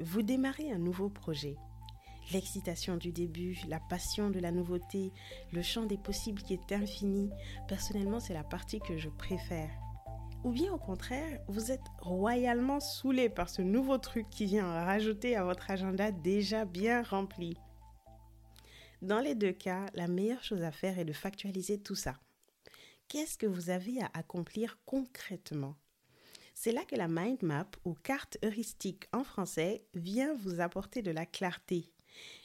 Vous démarrez un nouveau projet. L'excitation du début, la passion de la nouveauté, le champ des possibles qui est infini, personnellement c'est la partie que je préfère. Ou bien au contraire, vous êtes royalement saoulé par ce nouveau truc qui vient rajouter à votre agenda déjà bien rempli. Dans les deux cas, la meilleure chose à faire est de factualiser tout ça. Qu'est-ce que vous avez à accomplir concrètement? C'est là que la mind map ou carte heuristique en français vient vous apporter de la clarté.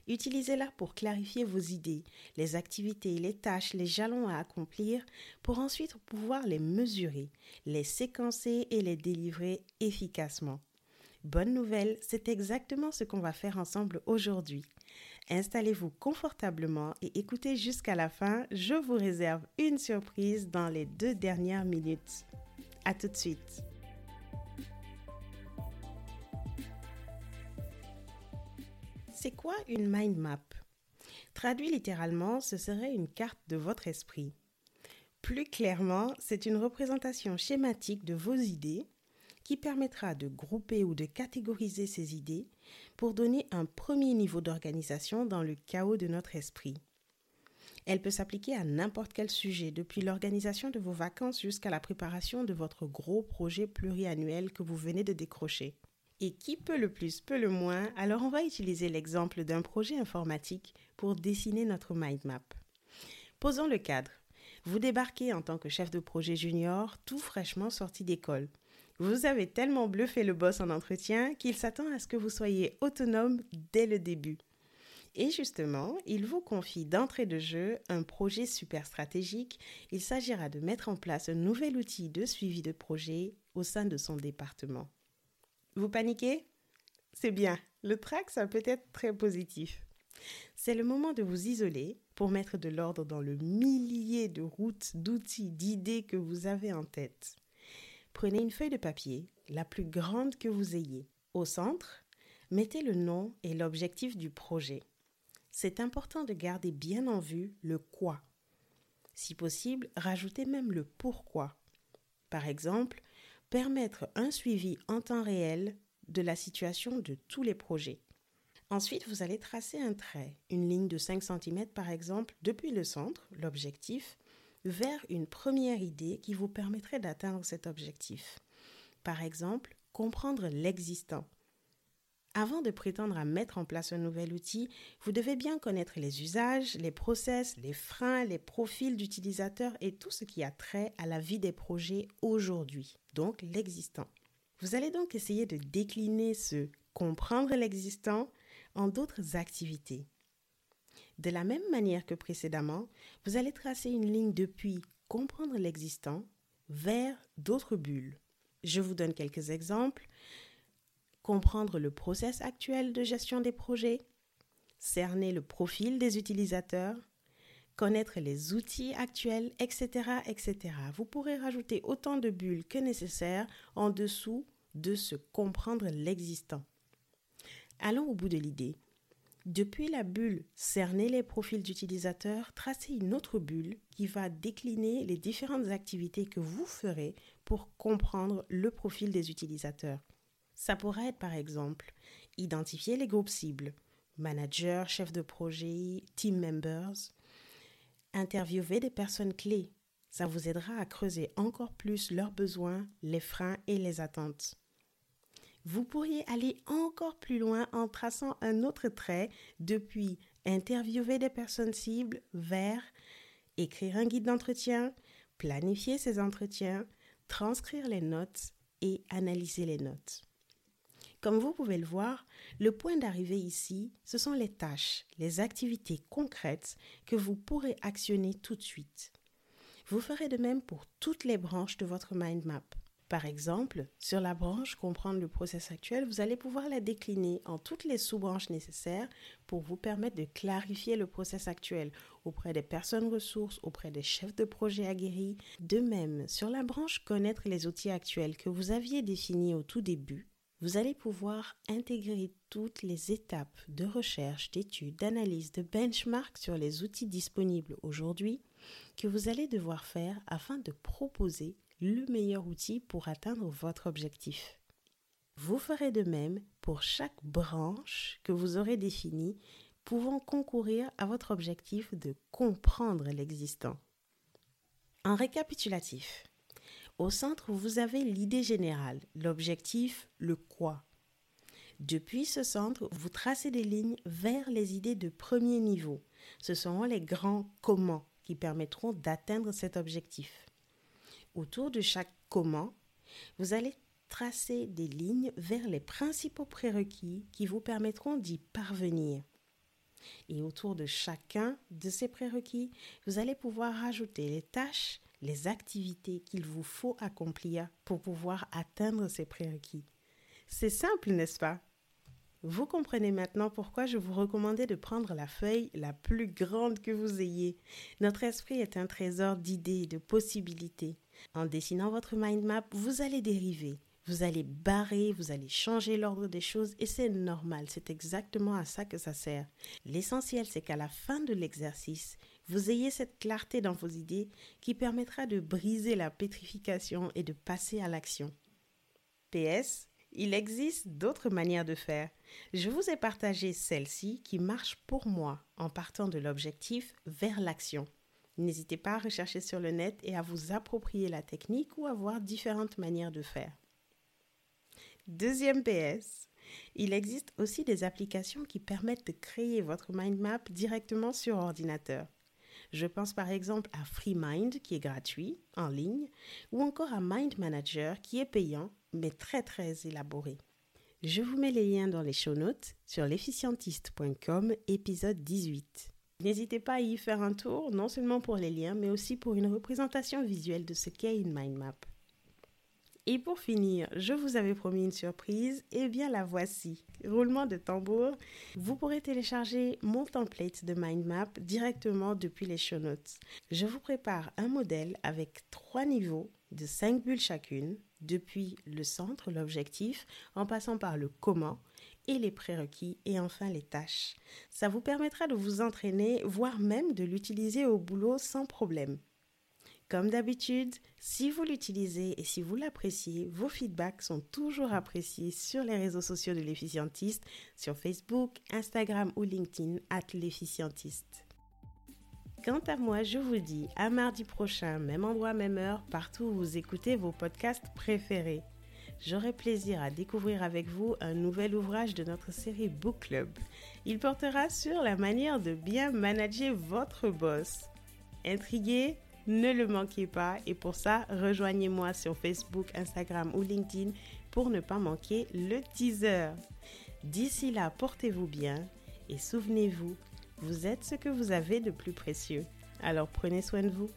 Utilisez-la pour clarifier vos idées, les activités, les tâches, les jalons à accomplir, pour ensuite pouvoir les mesurer, les séquencer et les délivrer efficacement. Bonne nouvelle, c'est exactement ce qu'on va faire ensemble aujourd'hui. Installez-vous confortablement et écoutez jusqu'à la fin, je vous réserve une surprise dans les deux dernières minutes. A tout de suite. C'est quoi une mind map? Traduit littéralement, ce serait une carte de votre esprit. Plus clairement, c'est une représentation schématique de vos idées qui permettra de grouper ou de catégoriser ces idées pour donner un premier niveau d'organisation dans le chaos de notre esprit. Elle peut s'appliquer à n'importe quel sujet, depuis l'organisation de vos vacances jusqu'à la préparation de votre gros projet pluriannuel que vous venez de décrocher. Et qui peut le plus, peut le moins, alors on va utiliser l'exemple d'un projet informatique pour dessiner notre mind map. Posons le cadre. Vous débarquez en tant que chef de projet junior, tout fraîchement sorti d'école. Vous avez tellement bluffé le boss en entretien qu'il s'attend à ce que vous soyez autonome dès le début. Et justement, il vous confie d'entrée de jeu un projet super stratégique. Il s'agira de mettre en place un nouvel outil de suivi de projet au sein de son département. Vous paniquez? C'est bien, le track, ça peut être très positif. C'est le moment de vous isoler pour mettre de l'ordre dans le millier de routes, d'outils, d'idées que vous avez en tête. Prenez une feuille de papier, la plus grande que vous ayez. Au centre, mettez le nom et l'objectif du projet. C'est important de garder bien en vue le quoi. Si possible, rajoutez même le pourquoi. Par exemple, permettre un suivi en temps réel de la situation de tous les projets. Ensuite, vous allez tracer un trait, une ligne de 5 cm par exemple, depuis le centre, l'objectif, vers une première idée qui vous permettrait d'atteindre cet objectif. Par exemple, comprendre l'existant. Avant de prétendre à mettre en place un nouvel outil, vous devez bien connaître les usages, les process, les freins, les profils d'utilisateurs et tout ce qui a trait à la vie des projets aujourd'hui, donc l'existant. Vous allez donc essayer de décliner ce comprendre l'existant en d'autres activités. De la même manière que précédemment, vous allez tracer une ligne depuis comprendre l'existant vers d'autres bulles. Je vous donne quelques exemples comprendre le process actuel de gestion des projets, cerner le profil des utilisateurs, connaître les outils actuels, etc., etc. Vous pourrez rajouter autant de bulles que nécessaire en dessous de se comprendre l'existant. Allons au bout de l'idée. Depuis la bulle cerner les profils d'utilisateurs, tracez une autre bulle qui va décliner les différentes activités que vous ferez pour comprendre le profil des utilisateurs. Ça pourrait être par exemple identifier les groupes cibles, managers, chefs de projet, team members, interviewer des personnes clés. Ça vous aidera à creuser encore plus leurs besoins, les freins et les attentes. Vous pourriez aller encore plus loin en traçant un autre trait depuis interviewer des personnes cibles vers écrire un guide d'entretien, planifier ces entretiens, transcrire les notes et analyser les notes. Comme vous pouvez le voir, le point d'arrivée ici, ce sont les tâches, les activités concrètes que vous pourrez actionner tout de suite. Vous ferez de même pour toutes les branches de votre mind map. Par exemple, sur la branche comprendre le process actuel, vous allez pouvoir la décliner en toutes les sous-branches nécessaires pour vous permettre de clarifier le process actuel auprès des personnes ressources, auprès des chefs de projet aguerris. De même, sur la branche connaître les outils actuels que vous aviez définis au tout début, vous allez pouvoir intégrer toutes les étapes de recherche, d'études, d'analyse, de benchmark sur les outils disponibles aujourd'hui que vous allez devoir faire afin de proposer le meilleur outil pour atteindre votre objectif. Vous ferez de même pour chaque branche que vous aurez définie pouvant concourir à votre objectif de comprendre l'existant. En récapitulatif, au centre, vous avez l'idée générale, l'objectif, le quoi. Depuis ce centre, vous tracez des lignes vers les idées de premier niveau. Ce seront les grands comment qui permettront d'atteindre cet objectif. Autour de chaque comment, vous allez tracer des lignes vers les principaux prérequis qui vous permettront d'y parvenir. Et autour de chacun de ces prérequis, vous allez pouvoir rajouter les tâches, les activités qu'il vous faut accomplir pour pouvoir atteindre ces prérequis. C'est simple, n'est-ce pas? Vous comprenez maintenant pourquoi je vous recommandais de prendre la feuille la plus grande que vous ayez. Notre esprit est un trésor d'idées et de possibilités. En dessinant votre mind map, vous allez dériver. Vous allez barrer, vous allez changer l'ordre des choses et c'est normal, c'est exactement à ça que ça sert. L'essentiel, c'est qu'à la fin de l'exercice, vous ayez cette clarté dans vos idées qui permettra de briser la pétrification et de passer à l'action. PS, il existe d'autres manières de faire. Je vous ai partagé celle-ci qui marche pour moi en partant de l'objectif vers l'action. N'hésitez pas à rechercher sur le net et à vous approprier la technique ou à voir différentes manières de faire. Deuxième PS, il existe aussi des applications qui permettent de créer votre mind map directement sur ordinateur. Je pense par exemple à FreeMind qui est gratuit en ligne ou encore à Mind Manager qui est payant mais très très élaboré. Je vous mets les liens dans les show notes sur l'efficientiste.com épisode 18. N'hésitez pas à y faire un tour, non seulement pour les liens, mais aussi pour une représentation visuelle de ce qu'est une mind map. Et pour finir, je vous avais promis une surprise, et eh bien la voici. Roulement de tambour, vous pourrez télécharger mon template de mind map directement depuis les show notes. Je vous prépare un modèle avec trois niveaux de cinq bulles chacune, depuis le centre, l'objectif, en passant par le comment et les prérequis et enfin les tâches. Ça vous permettra de vous entraîner, voire même de l'utiliser au boulot sans problème. Comme d'habitude, si vous l'utilisez et si vous l'appréciez, vos feedbacks sont toujours appréciés sur les réseaux sociaux de l'efficientiste, sur Facebook, Instagram ou LinkedIn, at l'efficientiste. Quant à moi, je vous dis à mardi prochain, même endroit, même heure, partout où vous écoutez vos podcasts préférés. J'aurai plaisir à découvrir avec vous un nouvel ouvrage de notre série Book Club. Il portera sur la manière de bien manager votre boss. Intrigué? Ne le manquez pas et pour ça, rejoignez-moi sur Facebook, Instagram ou LinkedIn pour ne pas manquer le teaser. D'ici là, portez-vous bien et souvenez-vous, vous êtes ce que vous avez de plus précieux. Alors prenez soin de vous.